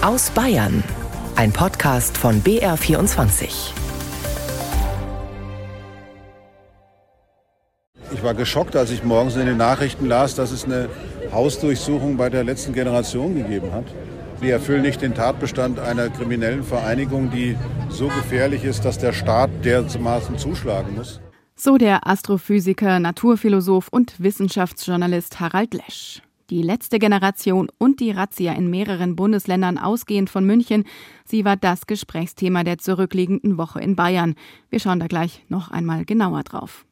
Aus Bayern. Ein Podcast von BR24. Ich war geschockt, als ich morgens in den Nachrichten las, dass es eine Hausdurchsuchung bei der letzten Generation gegeben hat. Sie erfüllen nicht den Tatbestand einer kriminellen Vereinigung, die so gefährlich ist, dass der Staat dermaßen zuschlagen muss. So der Astrophysiker, Naturphilosoph und Wissenschaftsjournalist Harald Lesch. Die letzte Generation und die Razzia in mehreren Bundesländern ausgehend von München, sie war das Gesprächsthema der zurückliegenden Woche in Bayern. Wir schauen da gleich noch einmal genauer drauf.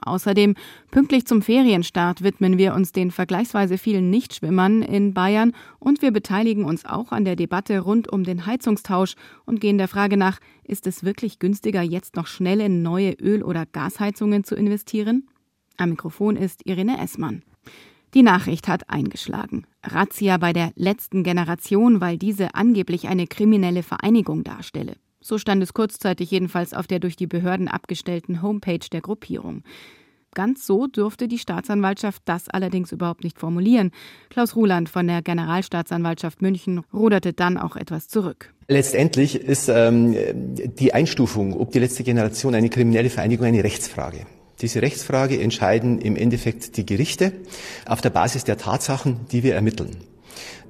Außerdem, pünktlich zum Ferienstart widmen wir uns den vergleichsweise vielen Nichtschwimmern in Bayern und wir beteiligen uns auch an der Debatte rund um den Heizungstausch und gehen der Frage nach, ist es wirklich günstiger, jetzt noch schnell in neue Öl- oder Gasheizungen zu investieren? Am Mikrofon ist Irene Essmann. Die Nachricht hat eingeschlagen. Razzia bei der letzten Generation, weil diese angeblich eine kriminelle Vereinigung darstelle. So stand es kurzzeitig jedenfalls auf der durch die Behörden abgestellten Homepage der Gruppierung. Ganz so durfte die Staatsanwaltschaft das allerdings überhaupt nicht formulieren. Klaus Ruland von der Generalstaatsanwaltschaft München ruderte dann auch etwas zurück. Letztendlich ist ähm, die Einstufung, ob die letzte Generation eine kriminelle Vereinigung, eine Rechtsfrage. Diese Rechtsfrage entscheiden im Endeffekt die Gerichte auf der Basis der Tatsachen, die wir ermitteln.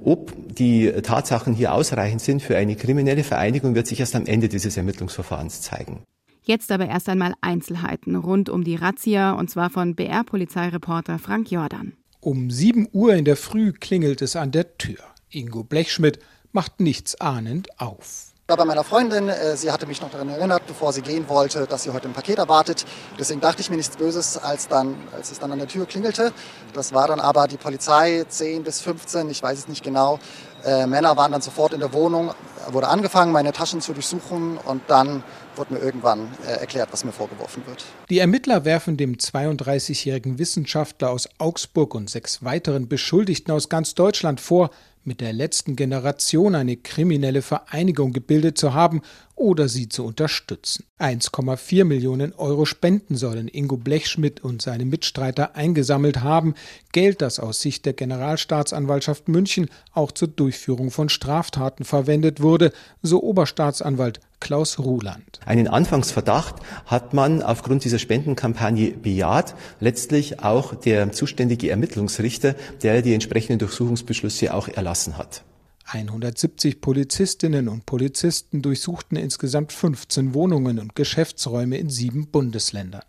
Ob die Tatsachen hier ausreichend sind für eine kriminelle Vereinigung, wird sich erst am Ende dieses Ermittlungsverfahrens zeigen. Jetzt aber erst einmal Einzelheiten rund um die Razzia und zwar von BR-Polizeireporter Frank Jordan. Um 7 Uhr in der Früh klingelt es an der Tür. Ingo Blechschmidt macht nichts ahnend auf war bei meiner Freundin. Äh, sie hatte mich noch daran erinnert, bevor sie gehen wollte, dass sie heute ein Paket erwartet. Deswegen dachte ich mir nichts Böses, als, dann, als es dann an der Tür klingelte. Das war dann aber die Polizei, 10 bis 15, ich weiß es nicht genau. Äh, Männer waren dann sofort in der Wohnung, wurde angefangen, meine Taschen zu durchsuchen und dann wurde mir irgendwann äh, erklärt, was mir vorgeworfen wird. Die Ermittler werfen dem 32-jährigen Wissenschaftler aus Augsburg und sechs weiteren Beschuldigten aus ganz Deutschland vor, mit der letzten Generation eine kriminelle Vereinigung gebildet zu haben oder sie zu unterstützen. 1,4 Millionen Euro Spenden sollen Ingo Blechschmidt und seine Mitstreiter eingesammelt haben, Geld, das aus Sicht der Generalstaatsanwaltschaft München auch zur Durchführung von Straftaten verwendet wurde, so Oberstaatsanwalt Klaus Ruland. Einen Anfangsverdacht hat man aufgrund dieser Spendenkampagne bejaht, letztlich auch der zuständige Ermittlungsrichter, der die entsprechenden Durchsuchungsbeschlüsse auch erlassen hat. 170 Polizistinnen und Polizisten durchsuchten insgesamt 15 Wohnungen und Geschäftsräume in sieben Bundesländern.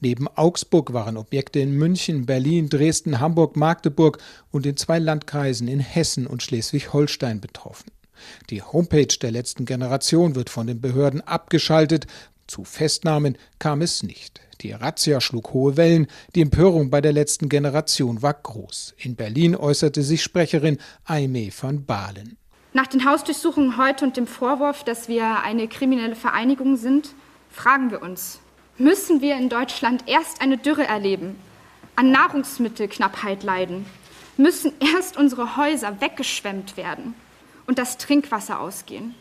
Neben Augsburg waren Objekte in München, Berlin, Dresden, Hamburg, Magdeburg und in zwei Landkreisen in Hessen und Schleswig-Holstein betroffen. Die Homepage der letzten Generation wird von den Behörden abgeschaltet. Zu Festnahmen kam es nicht. Die Razzia schlug hohe Wellen, die Empörung bei der letzten Generation war groß. In Berlin äußerte sich Sprecherin Aimee van Balen. Nach den Hausdurchsuchungen heute und dem Vorwurf, dass wir eine kriminelle Vereinigung sind, fragen wir uns, müssen wir in Deutschland erst eine Dürre erleben, an Nahrungsmittelknappheit leiden, müssen erst unsere Häuser weggeschwemmt werden und das Trinkwasser ausgehen,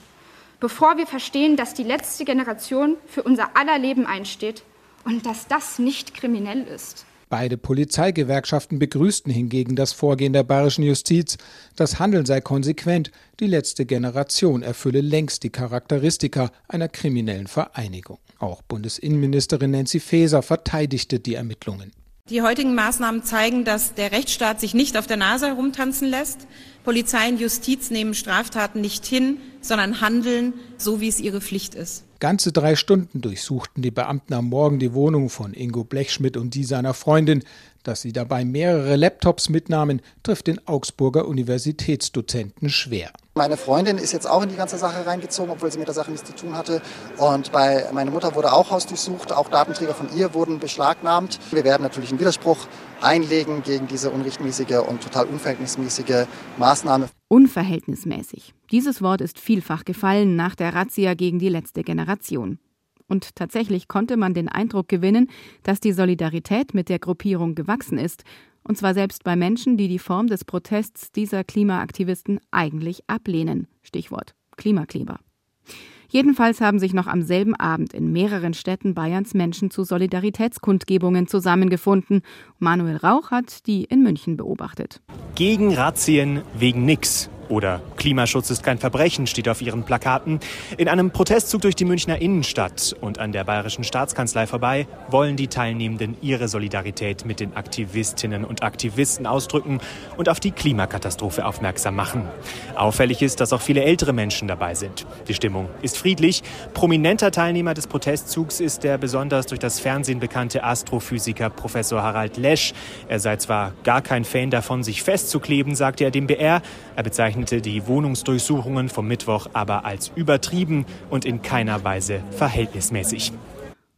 bevor wir verstehen, dass die letzte Generation für unser aller Leben einsteht und dass das nicht kriminell ist. Beide Polizeigewerkschaften begrüßten hingegen das Vorgehen der bayerischen Justiz. Das Handeln sei konsequent, die letzte Generation erfülle längst die Charakteristika einer kriminellen Vereinigung. Auch Bundesinnenministerin Nancy Faeser verteidigte die Ermittlungen. Die heutigen Maßnahmen zeigen, dass der Rechtsstaat sich nicht auf der Nase herumtanzen lässt. Polizei und Justiz nehmen Straftaten nicht hin, sondern handeln, so wie es ihre Pflicht ist. Ganze drei Stunden durchsuchten die Beamten am Morgen die Wohnung von Ingo Blechschmidt und die seiner Freundin. Dass sie dabei mehrere Laptops mitnahmen, trifft den Augsburger Universitätsdozenten schwer. Meine Freundin ist jetzt auch in die ganze Sache reingezogen, obwohl sie mit der Sache nichts zu tun hatte. Und bei meiner Mutter wurde auch Haus durchsucht, auch Datenträger von ihr wurden beschlagnahmt. Wir werden natürlich einen Widerspruch einlegen gegen diese unrechtmäßige und total unverhältnismäßige Maßnahme. Unverhältnismäßig. Dieses Wort ist vielfach gefallen nach der Razzia gegen die letzte Generation. Und tatsächlich konnte man den Eindruck gewinnen, dass die Solidarität mit der Gruppierung gewachsen ist, und zwar selbst bei Menschen, die die Form des Protests dieser Klimaaktivisten eigentlich ablehnen. Stichwort Klimakleber. Jedenfalls haben sich noch am selben Abend in mehreren Städten Bayerns Menschen zu Solidaritätskundgebungen zusammengefunden. Manuel Rauch hat die in München beobachtet. Gegen Razzien wegen nix oder Klimaschutz ist kein Verbrechen, steht auf ihren Plakaten. In einem Protestzug durch die Münchner Innenstadt und an der Bayerischen Staatskanzlei vorbei wollen die Teilnehmenden ihre Solidarität mit den Aktivistinnen und Aktivisten ausdrücken und auf die Klimakatastrophe aufmerksam machen. Auffällig ist, dass auch viele ältere Menschen dabei sind. Die Stimmung ist friedlich. Prominenter Teilnehmer des Protestzugs ist der besonders durch das Fernsehen bekannte Astrophysiker Professor Harald Lesch. Er sei zwar gar kein Fan davon, sich festzukleben, sagte er dem BR. Er bezeichnete die Wohnungsdurchsuchungen vom Mittwoch aber als übertrieben und in keiner Weise verhältnismäßig.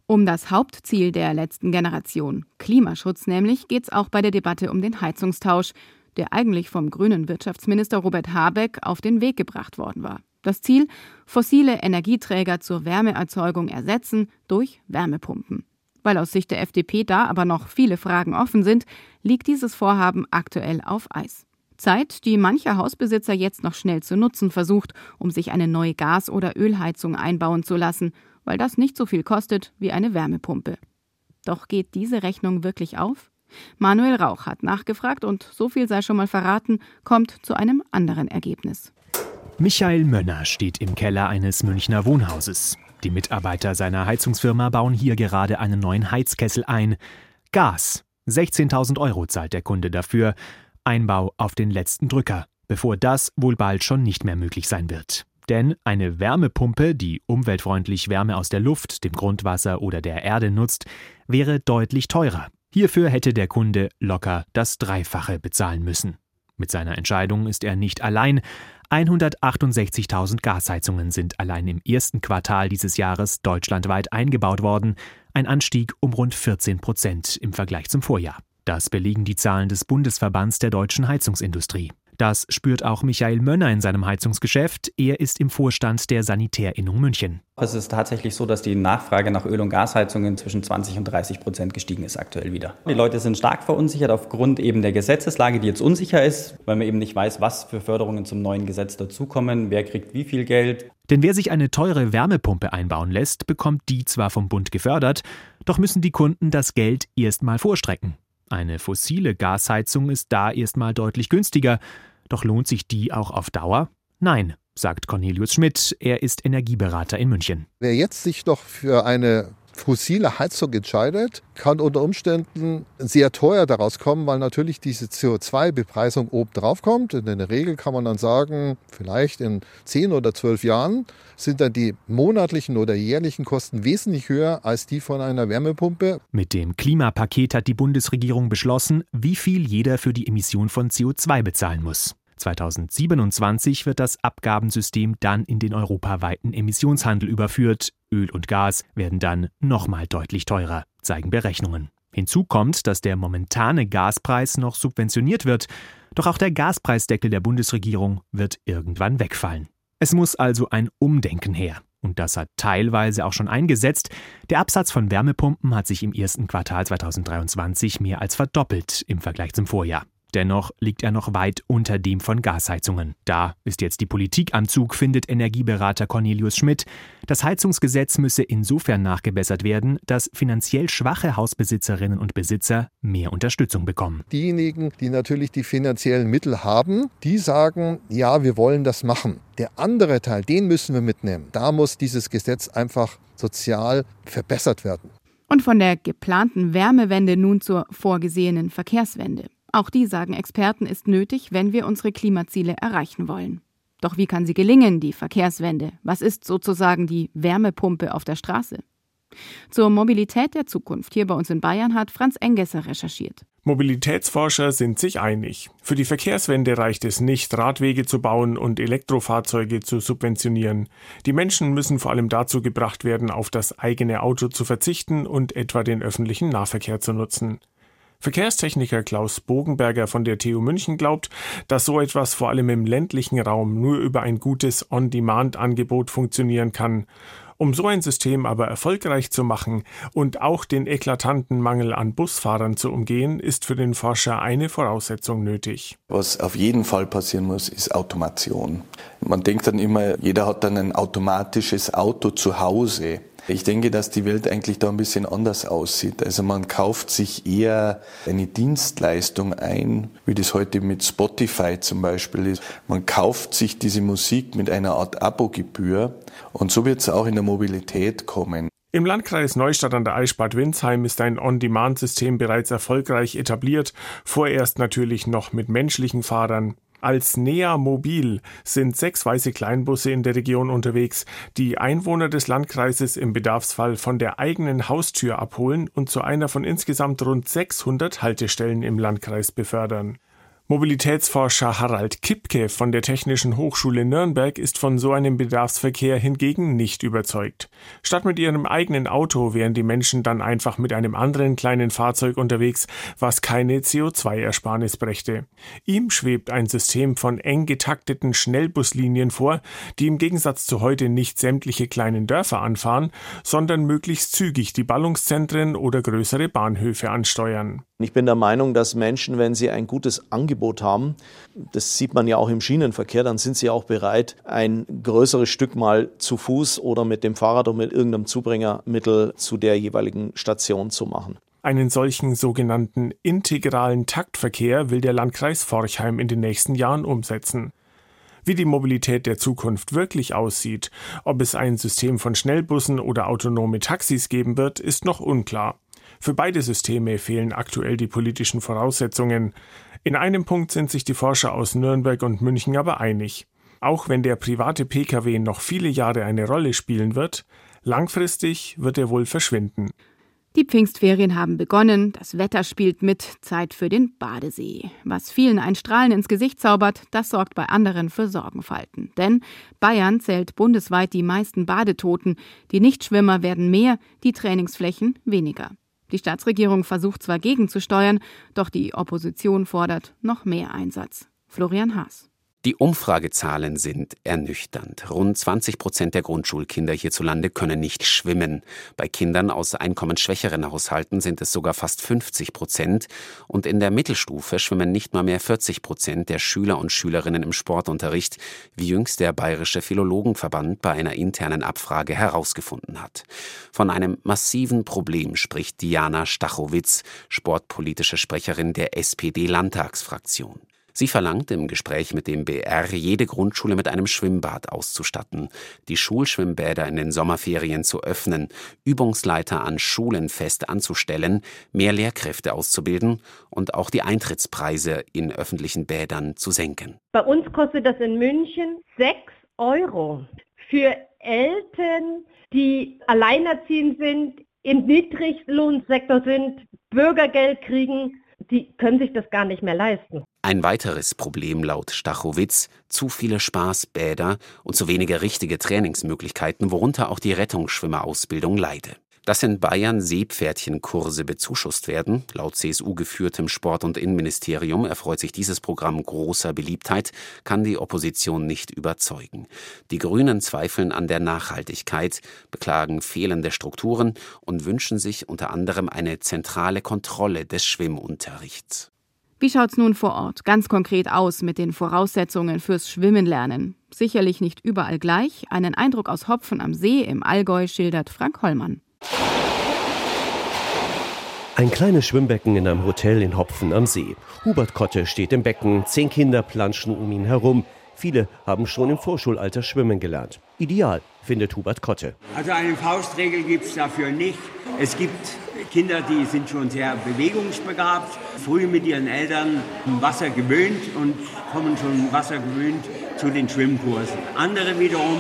Um das Hauptziel der letzten Generation, Klimaschutz nämlich, geht es auch bei der Debatte um den Heizungstausch, der eigentlich vom grünen Wirtschaftsminister Robert Habeck auf den Weg gebracht worden war. Das Ziel, fossile Energieträger zur Wärmeerzeugung ersetzen durch Wärmepumpen. Weil aus Sicht der FDP da aber noch viele Fragen offen sind, liegt dieses Vorhaben aktuell auf Eis. Zeit, die mancher Hausbesitzer jetzt noch schnell zu nutzen versucht, um sich eine neue Gas- oder Ölheizung einbauen zu lassen, weil das nicht so viel kostet wie eine Wärmepumpe. Doch geht diese Rechnung wirklich auf? Manuel Rauch hat nachgefragt und so viel sei schon mal verraten, kommt zu einem anderen Ergebnis. Michael Mönner steht im Keller eines Münchner Wohnhauses. Die Mitarbeiter seiner Heizungsfirma bauen hier gerade einen neuen Heizkessel ein. Gas. 16.000 Euro zahlt der Kunde dafür. Einbau auf den letzten Drücker, bevor das wohl bald schon nicht mehr möglich sein wird. Denn eine Wärmepumpe, die umweltfreundlich Wärme aus der Luft, dem Grundwasser oder der Erde nutzt, wäre deutlich teurer. Hierfür hätte der Kunde locker das Dreifache bezahlen müssen. Mit seiner Entscheidung ist er nicht allein. 168.000 Gasheizungen sind allein im ersten Quartal dieses Jahres deutschlandweit eingebaut worden, ein Anstieg um rund 14 Prozent im Vergleich zum Vorjahr. Das belegen die Zahlen des Bundesverbands der deutschen Heizungsindustrie. Das spürt auch Michael Mönner in seinem Heizungsgeschäft. Er ist im Vorstand der Sanitärinnung München. Es ist tatsächlich so, dass die Nachfrage nach Öl- und Gasheizungen zwischen 20 und 30 Prozent gestiegen ist aktuell wieder. Die Leute sind stark verunsichert aufgrund eben der Gesetzeslage, die jetzt unsicher ist, weil man eben nicht weiß, was für Förderungen zum neuen Gesetz dazukommen, wer kriegt wie viel Geld. Denn wer sich eine teure Wärmepumpe einbauen lässt, bekommt die zwar vom Bund gefördert, doch müssen die Kunden das Geld erstmal vorstrecken. Eine fossile Gasheizung ist da erstmal deutlich günstiger. Doch lohnt sich die auch auf Dauer? Nein, sagt Cornelius Schmidt. Er ist Energieberater in München. Wer jetzt sich noch für eine fossile Heizung entscheidet, kann unter Umständen sehr teuer daraus kommen, weil natürlich diese CO2-Bepreisung oben drauf kommt. In der Regel kann man dann sagen, vielleicht in 10 oder 12 Jahren sind dann die monatlichen oder jährlichen Kosten wesentlich höher als die von einer Wärmepumpe. Mit dem Klimapaket hat die Bundesregierung beschlossen, wie viel jeder für die Emission von CO2 bezahlen muss. 2027 wird das Abgabensystem dann in den europaweiten Emissionshandel überführt. Öl und Gas werden dann nochmal deutlich teurer, zeigen Berechnungen. Hinzu kommt, dass der momentane Gaspreis noch subventioniert wird, doch auch der Gaspreisdeckel der Bundesregierung wird irgendwann wegfallen. Es muss also ein Umdenken her. Und das hat teilweise auch schon eingesetzt. Der Absatz von Wärmepumpen hat sich im ersten Quartal 2023 mehr als verdoppelt im Vergleich zum Vorjahr. Dennoch liegt er noch weit unter dem von Gasheizungen. Da ist jetzt die Politik am Zug, findet Energieberater Cornelius Schmidt. Das Heizungsgesetz müsse insofern nachgebessert werden, dass finanziell schwache Hausbesitzerinnen und Besitzer mehr Unterstützung bekommen. Diejenigen, die natürlich die finanziellen Mittel haben, die sagen, ja, wir wollen das machen. Der andere Teil, den müssen wir mitnehmen. Da muss dieses Gesetz einfach sozial verbessert werden. Und von der geplanten Wärmewende nun zur vorgesehenen Verkehrswende. Auch die, sagen Experten, ist nötig, wenn wir unsere Klimaziele erreichen wollen. Doch wie kann sie gelingen, die Verkehrswende? Was ist sozusagen die Wärmepumpe auf der Straße? Zur Mobilität der Zukunft hier bei uns in Bayern hat Franz Engesser recherchiert. Mobilitätsforscher sind sich einig. Für die Verkehrswende reicht es nicht, Radwege zu bauen und Elektrofahrzeuge zu subventionieren. Die Menschen müssen vor allem dazu gebracht werden, auf das eigene Auto zu verzichten und etwa den öffentlichen Nahverkehr zu nutzen. Verkehrstechniker Klaus Bogenberger von der TU München glaubt, dass so etwas vor allem im ländlichen Raum nur über ein gutes On-Demand-Angebot funktionieren kann. Um so ein System aber erfolgreich zu machen und auch den eklatanten Mangel an Busfahrern zu umgehen, ist für den Forscher eine Voraussetzung nötig. Was auf jeden Fall passieren muss, ist Automation. Man denkt dann immer, jeder hat dann ein automatisches Auto zu Hause. Ich denke, dass die Welt eigentlich da ein bisschen anders aussieht. Also man kauft sich eher eine Dienstleistung ein, wie das heute mit Spotify zum Beispiel ist. Man kauft sich diese Musik mit einer Art Abogebühr und so wird es auch in der Mobilität kommen. Im Landkreis Neustadt an der Eichbad Windsheim ist ein On-Demand-System bereits erfolgreich etabliert, vorerst natürlich noch mit menschlichen Fahrern. Als Nea Mobil sind sechs weiße Kleinbusse in der Region unterwegs, die Einwohner des Landkreises im Bedarfsfall von der eigenen Haustür abholen und zu einer von insgesamt rund 600 Haltestellen im Landkreis befördern. Mobilitätsforscher Harald Kipke von der Technischen Hochschule Nürnberg ist von so einem Bedarfsverkehr hingegen nicht überzeugt. Statt mit ihrem eigenen Auto wären die Menschen dann einfach mit einem anderen kleinen Fahrzeug unterwegs, was keine CO2-Ersparnis brächte. Ihm schwebt ein System von eng getakteten Schnellbuslinien vor, die im Gegensatz zu heute nicht sämtliche kleinen Dörfer anfahren, sondern möglichst zügig die Ballungszentren oder größere Bahnhöfe ansteuern. Ich bin der Meinung, dass Menschen, wenn sie ein gutes Angebot haben, das sieht man ja auch im Schienenverkehr, dann sind sie auch bereit, ein größeres Stück mal zu Fuß oder mit dem Fahrrad oder mit irgendeinem Zubringermittel zu der jeweiligen Station zu machen. Einen solchen sogenannten integralen Taktverkehr will der Landkreis Forchheim in den nächsten Jahren umsetzen. Wie die Mobilität der Zukunft wirklich aussieht, ob es ein System von Schnellbussen oder autonome Taxis geben wird, ist noch unklar. Für beide Systeme fehlen aktuell die politischen Voraussetzungen. In einem Punkt sind sich die Forscher aus Nürnberg und München aber einig. Auch wenn der private Pkw noch viele Jahre eine Rolle spielen wird, langfristig wird er wohl verschwinden. Die Pfingstferien haben begonnen, das Wetter spielt mit, Zeit für den Badesee. Was vielen ein Strahlen ins Gesicht zaubert, das sorgt bei anderen für Sorgenfalten. Denn Bayern zählt bundesweit die meisten Badetoten, die Nichtschwimmer werden mehr, die Trainingsflächen weniger. Die Staatsregierung versucht zwar gegenzusteuern, doch die Opposition fordert noch mehr Einsatz. Florian Haas. Die Umfragezahlen sind ernüchternd. Rund 20 Prozent der Grundschulkinder hierzulande können nicht schwimmen. Bei Kindern aus einkommensschwächeren Haushalten sind es sogar fast 50 Prozent. Und in der Mittelstufe schwimmen nicht mal mehr 40 Prozent der Schüler und Schülerinnen im Sportunterricht, wie jüngst der Bayerische Philologenverband bei einer internen Abfrage herausgefunden hat. Von einem massiven Problem spricht Diana Stachowitz, sportpolitische Sprecherin der SPD-Landtagsfraktion. Sie verlangt im Gespräch mit dem BR, jede Grundschule mit einem Schwimmbad auszustatten, die Schulschwimmbäder in den Sommerferien zu öffnen, Übungsleiter an Schulen fest anzustellen, mehr Lehrkräfte auszubilden und auch die Eintrittspreise in öffentlichen Bädern zu senken. Bei uns kostet das in München 6 Euro. Für Eltern, die alleinerziehend sind, im Niedriglohnsektor sind, Bürgergeld kriegen, die können sich das gar nicht mehr leisten. Ein weiteres Problem laut Stachowitz, zu viele Spaßbäder und zu wenige richtige Trainingsmöglichkeiten, worunter auch die Rettungsschwimmerausbildung leide. Dass in Bayern Seepferdchenkurse bezuschusst werden, laut CSU geführtem Sport- und Innenministerium erfreut sich dieses Programm großer Beliebtheit, kann die Opposition nicht überzeugen. Die Grünen zweifeln an der Nachhaltigkeit, beklagen fehlende Strukturen und wünschen sich unter anderem eine zentrale Kontrolle des Schwimmunterrichts. Wie schaut's nun vor Ort ganz konkret aus mit den Voraussetzungen fürs Schwimmen lernen? Sicherlich nicht überall gleich. Einen Eindruck aus Hopfen am See im Allgäu schildert Frank Hollmann. Ein kleines Schwimmbecken in einem Hotel in Hopfen am See. Hubert Kotte steht im Becken, zehn Kinder planschen um ihn herum. Viele haben schon im Vorschulalter schwimmen gelernt. Ideal, findet Hubert Kotte. Also eine Faustregel gibt es dafür nicht. Es gibt Kinder, die sind schon sehr bewegungsbegabt, früh mit ihren Eltern Wasser gewöhnt und kommen schon Wasser gewöhnt zu den Schwimmkursen. Andere wiederum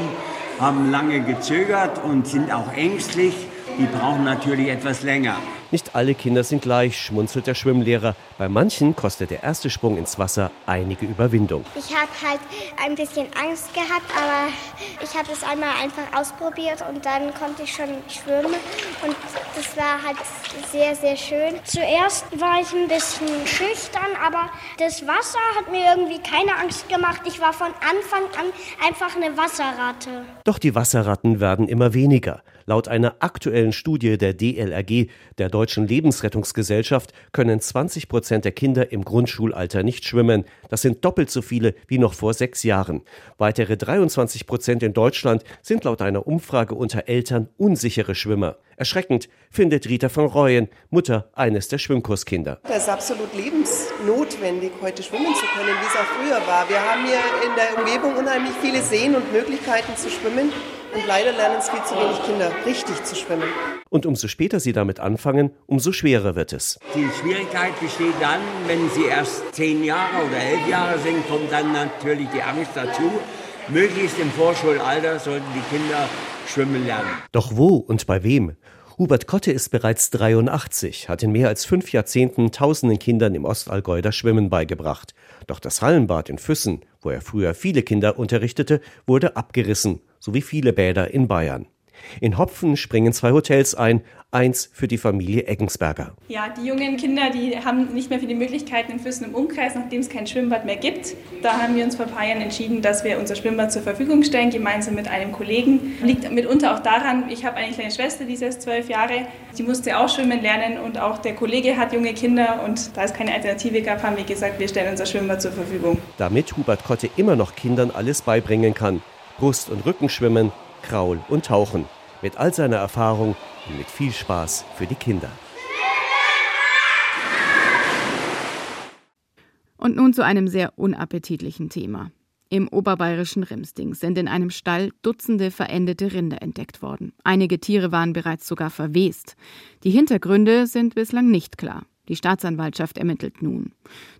haben lange gezögert und sind auch ängstlich. Die brauchen natürlich etwas länger. Nicht alle Kinder sind gleich, schmunzelt der Schwimmlehrer. Bei manchen kostet der erste Sprung ins Wasser einige Überwindung. Ich habe halt ein bisschen Angst gehabt, aber ich habe es einmal einfach ausprobiert und dann konnte ich schon schwimmen und das war halt sehr, sehr schön. Zuerst war ich ein bisschen schüchtern, aber das Wasser hat mir irgendwie keine Angst gemacht. Ich war von Anfang an einfach eine Wasserratte. Doch die Wasserratten werden immer weniger. Laut einer aktuellen Studie der DLRG, der Deutschen Lebensrettungsgesellschaft, können 20 Prozent der Kinder im Grundschulalter nicht schwimmen. Das sind doppelt so viele wie noch vor sechs Jahren. Weitere 23 Prozent in Deutschland sind laut einer Umfrage unter Eltern unsichere Schwimmer. Erschreckend findet Rita von Reuen, Mutter eines der Schwimmkurskinder. Das ist absolut lebensnotwendig, heute schwimmen zu können, wie es auch früher war. Wir haben hier in der Umgebung unheimlich viele Seen und Möglichkeiten zu schwimmen. Und leider lernen es viel zu wenig Kinder, richtig zu schwimmen. Und umso später sie damit anfangen, umso schwerer wird es. Die Schwierigkeit besteht dann, wenn sie erst zehn Jahre oder elf Jahre sind, kommt dann natürlich die Angst dazu. Möglichst im Vorschulalter sollten die Kinder schwimmen lernen. Doch wo und bei wem? Hubert Kotte ist bereits 83, hat in mehr als fünf Jahrzehnten tausenden Kindern im Ostallgäu das Schwimmen beigebracht. Doch das Hallenbad in Füssen, wo er früher viele Kinder unterrichtete, wurde abgerissen, so wie viele Bäder in Bayern. In Hopfen springen zwei Hotels ein, eins für die Familie Eggensberger. Ja, die jungen Kinder, die haben nicht mehr viele Möglichkeiten in Füssen im Umkreis, nachdem es kein Schwimmbad mehr gibt. Da haben wir uns vor ein paar Jahren entschieden, dass wir unser Schwimmbad zur Verfügung stellen, gemeinsam mit einem Kollegen. Liegt mitunter auch daran, ich habe eine kleine Schwester, die ist erst zwölf Jahre, die musste auch schwimmen lernen und auch der Kollege hat junge Kinder und da es keine Alternative gab, haben wir gesagt, wir stellen unser Schwimmbad zur Verfügung. Damit Hubert Kotte immer noch Kindern alles beibringen kann. Brust- und Rückenschwimmen, Kraul und Tauchen. Mit all seiner Erfahrung und mit viel Spaß für die Kinder. Und nun zu einem sehr unappetitlichen Thema. Im oberbayerischen Rimsting sind in einem Stall Dutzende verendete Rinder entdeckt worden. Einige Tiere waren bereits sogar verwest. Die Hintergründe sind bislang nicht klar. Die Staatsanwaltschaft ermittelt nun.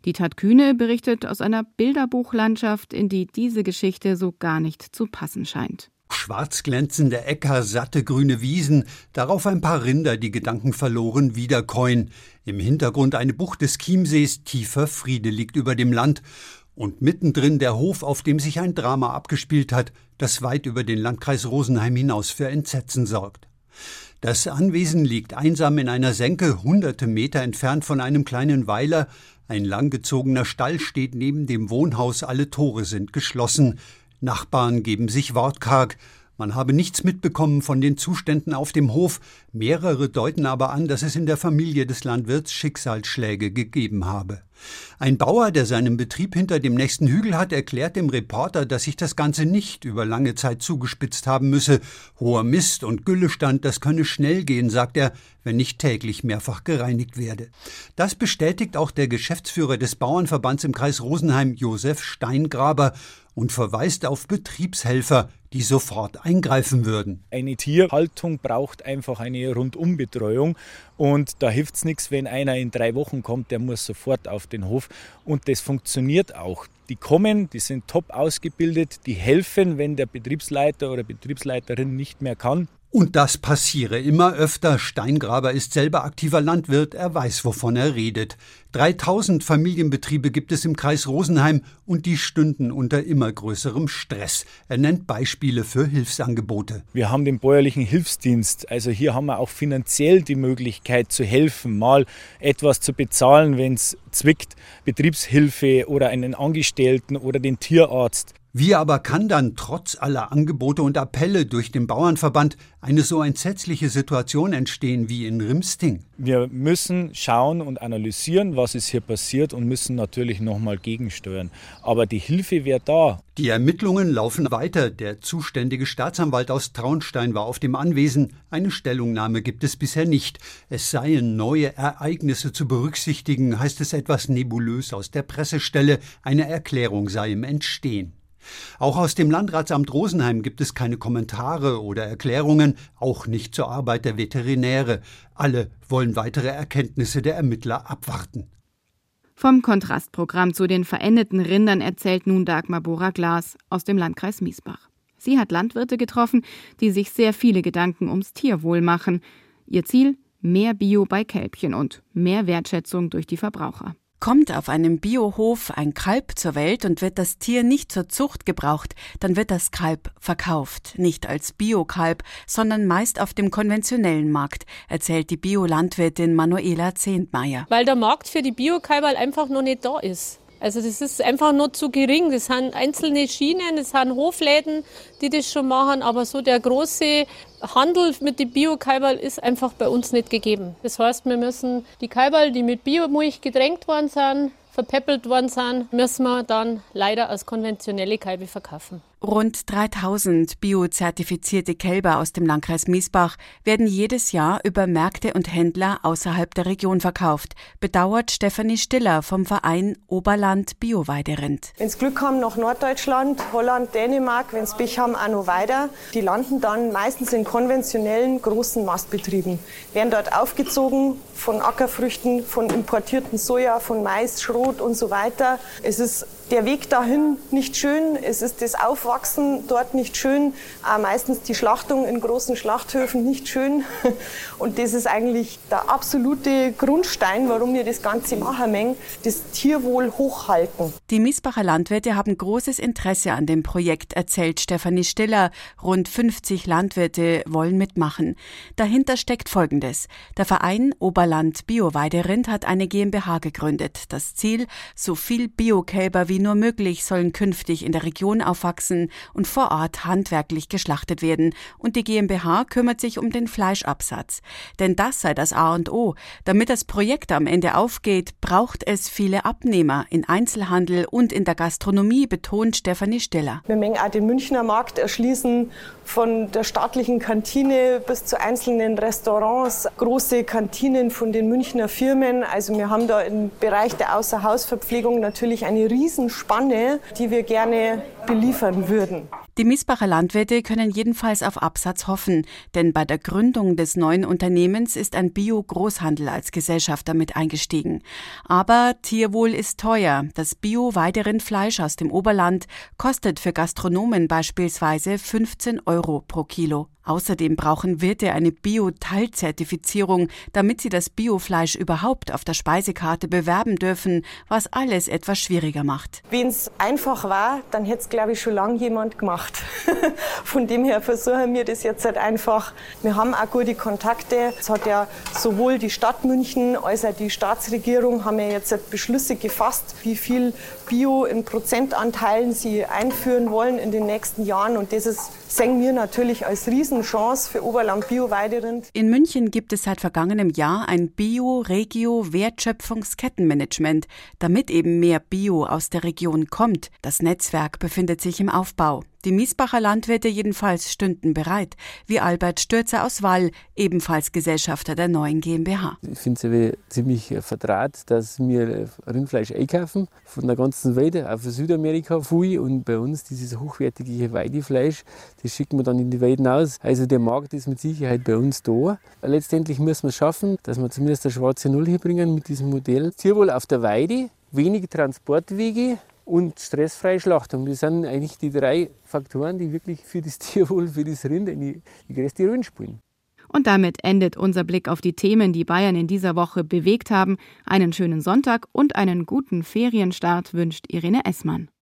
Die Tat Kühne berichtet aus einer Bilderbuchlandschaft, in die diese Geschichte so gar nicht zu passen scheint. Schwarz glänzende Äcker, satte grüne Wiesen, darauf ein paar Rinder, die Gedanken verloren, wiederkäuen. Im Hintergrund eine Bucht des Chiemsees, tiefer Friede liegt über dem Land. Und mittendrin der Hof, auf dem sich ein Drama abgespielt hat, das weit über den Landkreis Rosenheim hinaus für Entsetzen sorgt. Das Anwesen liegt einsam in einer Senke, hunderte Meter entfernt von einem kleinen Weiler. Ein langgezogener Stall steht neben dem Wohnhaus, alle Tore sind geschlossen. Nachbarn geben sich wortkarg. Man habe nichts mitbekommen von den Zuständen auf dem Hof. Mehrere deuten aber an, dass es in der Familie des Landwirts Schicksalsschläge gegeben habe. Ein Bauer, der seinen Betrieb hinter dem nächsten Hügel hat, erklärt dem Reporter, dass sich das Ganze nicht über lange Zeit zugespitzt haben müsse. Hoher Mist und Güllestand, das könne schnell gehen, sagt er, wenn nicht täglich mehrfach gereinigt werde. Das bestätigt auch der Geschäftsführer des Bauernverbands im Kreis Rosenheim, Josef Steingraber, und verweist auf Betriebshelfer, die sofort eingreifen würden. Eine Tierhaltung braucht einfach eine Rundumbetreuung und da hilft es nichts, wenn einer in drei Wochen kommt, der muss sofort auf den Hof und das funktioniert auch. Die kommen, die sind top ausgebildet, die helfen, wenn der Betriebsleiter oder Betriebsleiterin nicht mehr kann. Und das passiere immer öfter. Steingraber ist selber aktiver Landwirt, er weiß, wovon er redet. 3000 Familienbetriebe gibt es im Kreis Rosenheim und die stünden unter immer größerem Stress. Er nennt Beispiele für Hilfsangebote. Wir haben den bäuerlichen Hilfsdienst. Also hier haben wir auch finanziell die Möglichkeit zu helfen, mal etwas zu bezahlen, wenn es zwickt, Betriebshilfe oder einen Angestellten oder den Tierarzt. Wie aber kann dann trotz aller Angebote und Appelle durch den Bauernverband eine so entsetzliche Situation entstehen wie in Rimsting? Wir müssen schauen und analysieren, was ist hier passiert und müssen natürlich nochmal gegensteuern. Aber die Hilfe wäre da. Die Ermittlungen laufen weiter. Der zuständige Staatsanwalt aus Traunstein war auf dem Anwesen. Eine Stellungnahme gibt es bisher nicht. Es seien neue Ereignisse zu berücksichtigen, heißt es etwas nebulös aus der Pressestelle. Eine Erklärung sei im Entstehen. Auch aus dem Landratsamt Rosenheim gibt es keine Kommentare oder Erklärungen, auch nicht zur Arbeit der Veterinäre. Alle wollen weitere Erkenntnisse der Ermittler abwarten. Vom Kontrastprogramm zu den verendeten Rindern erzählt nun Dagmar Bora-Glas aus dem Landkreis Miesbach. Sie hat Landwirte getroffen, die sich sehr viele Gedanken ums Tierwohl machen. Ihr Ziel? Mehr Bio bei Kälbchen und mehr Wertschätzung durch die Verbraucher. Kommt auf einem Biohof ein Kalb zur Welt und wird das Tier nicht zur Zucht gebraucht, dann wird das Kalb verkauft, nicht als Biokalb, sondern meist auf dem konventionellen Markt, erzählt die Biolandwirtin Manuela Zehntmeier. Weil der Markt für die Biokalber einfach noch nicht da ist. Also das ist einfach nur zu gering. Das sind einzelne Schienen, das sind Hofläden, die das schon machen, aber so der große Handel mit den Bio-Kaiberl ist einfach bei uns nicht gegeben. Das heißt, wir müssen die Kaiberl, die mit Biomilch gedrängt worden sind, verpäppelt worden sind, müssen wir dann leider als konventionelle Kalbe verkaufen. Rund 3000 biozertifizierte Kälber aus dem Landkreis Miesbach werden jedes Jahr über Märkte und Händler außerhalb der Region verkauft, bedauert Stefanie Stiller vom Verein Oberland Bio-Weiderind. Wenn sie Glück haben nach Norddeutschland, Holland, Dänemark, wenn sie Pech haben, auch noch weiter, die landen dann meistens in konventionellen großen Mastbetrieben, werden dort aufgezogen von Ackerfrüchten, von importierten Soja, von Mais, Schrot und so weiter. Es ist der Weg dahin nicht schön, es ist das Aufwachsen dort nicht schön, auch meistens die Schlachtung in großen Schlachthöfen nicht schön. Und das ist eigentlich der absolute Grundstein, warum wir das Ganze machen mengen, das Tierwohl hochhalten. Die Miesbacher Landwirte haben großes Interesse an dem Projekt, erzählt Stefanie Stiller. Rund 50 Landwirte wollen mitmachen. Dahinter steckt Folgendes. Der Verein Oberland Bio-Weiderind hat eine GmbH gegründet. Das Ziel, so viel Biokälber wie wie nur möglich sollen künftig in der Region aufwachsen und vor Ort handwerklich geschlachtet werden. Und die GmbH kümmert sich um den Fleischabsatz. Denn das sei das A und O. Damit das Projekt am Ende aufgeht, braucht es viele Abnehmer in Einzelhandel und in der Gastronomie, betont Stefanie Stiller. Wir mengen auch den Münchner Markt erschließen, von der staatlichen Kantine bis zu einzelnen Restaurants, große Kantinen von den Münchner Firmen. Also wir haben da im Bereich der Außerhausverpflegung natürlich eine riesen Spanne, die wir gerne beliefern würden. Die Miesbacher Landwirte können jedenfalls auf Absatz hoffen, denn bei der Gründung des neuen Unternehmens ist ein Bio-Großhandel als Gesellschafter mit eingestiegen. Aber Tierwohl ist teuer. Das Bio-Weiderindfleisch aus dem Oberland kostet für Gastronomen beispielsweise 15 Euro pro Kilo. Außerdem brauchen Wirte eine Bio-Teilzertifizierung, damit sie das Biofleisch überhaupt auf der Speisekarte bewerben dürfen, was alles etwas schwieriger macht. Wenn es einfach war, dann hätte es, glaube ich, schon lange jemand gemacht. Von dem her versuchen wir das jetzt halt einfach. Wir haben auch gute Kontakte. Es hat ja sowohl die Stadt München als auch die Staatsregierung haben ja jetzt halt Beschlüsse gefasst, wie viel Bio in Prozentanteilen sie einführen wollen in den nächsten Jahren. Und das ist, sehen wir natürlich als Riesenchance für Oberland Bio-Weiderind. In München gibt es seit vergangenem Jahr ein Bio-Regio-Wertschöpfungskettenmanagement, damit eben mehr Bio aus der Region kommt. Das Netzwerk befindet sich im Aufbau. Die Miesbacher Landwirte jedenfalls stünden bereit, wie Albert Stürzer aus Wall, ebenfalls Gesellschafter der neuen GmbH. Ich finde es ziemlich vertraut, dass wir Rindfleisch einkaufen von der ganzen Welt, auch von Südamerika viel. Und bei uns dieses hochwertige Weidefleisch, das schicken wir dann in die Welt hinaus. Also der Markt ist mit Sicherheit bei uns da. Letztendlich müssen wir es schaffen, dass wir zumindest eine schwarze Null hier bringen mit diesem Modell. Tierwohl auf der Weide, wenige Transportwege, und stressfreie Schlachtung. Das sind eigentlich die drei Faktoren, die wirklich für das Tierwohl, für das Rind eine, die größte Rolle spielen. Und damit endet unser Blick auf die Themen, die Bayern in dieser Woche bewegt haben. Einen schönen Sonntag und einen guten Ferienstart wünscht Irene Essmann.